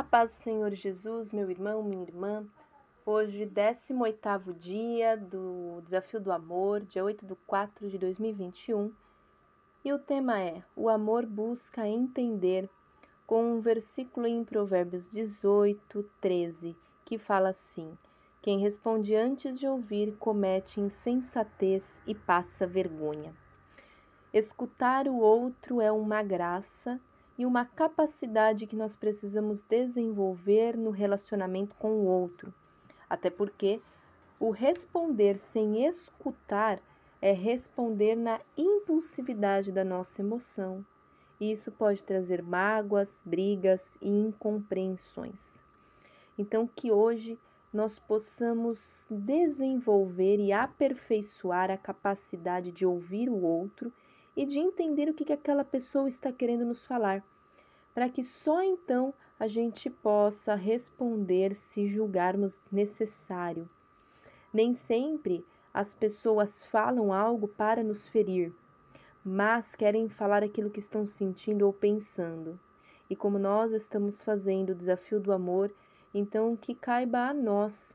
A paz do Senhor Jesus, meu irmão, minha irmã. Hoje, 18º dia do Desafio do Amor, dia 8 de 4 de 2021. E o tema é: O amor busca entender, com um versículo em Provérbios 18, 13, que fala assim: Quem responde antes de ouvir comete insensatez e passa vergonha. Escutar o outro é uma graça e uma capacidade que nós precisamos desenvolver no relacionamento com o outro. Até porque o responder sem escutar é responder na impulsividade da nossa emoção. E isso pode trazer mágoas, brigas e incompreensões. Então, que hoje nós possamos desenvolver e aperfeiçoar a capacidade de ouvir o outro e de entender o que, que aquela pessoa está querendo nos falar, para que só então a gente possa responder se julgarmos necessário. Nem sempre as pessoas falam algo para nos ferir, mas querem falar aquilo que estão sentindo ou pensando. E como nós estamos fazendo o desafio do amor, então que caiba a nós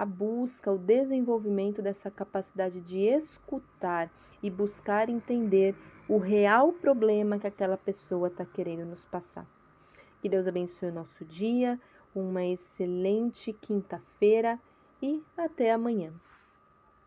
a busca, o desenvolvimento dessa capacidade de escutar e buscar entender o real problema que aquela pessoa está querendo nos passar. Que Deus abençoe o nosso dia, uma excelente quinta-feira e até amanhã.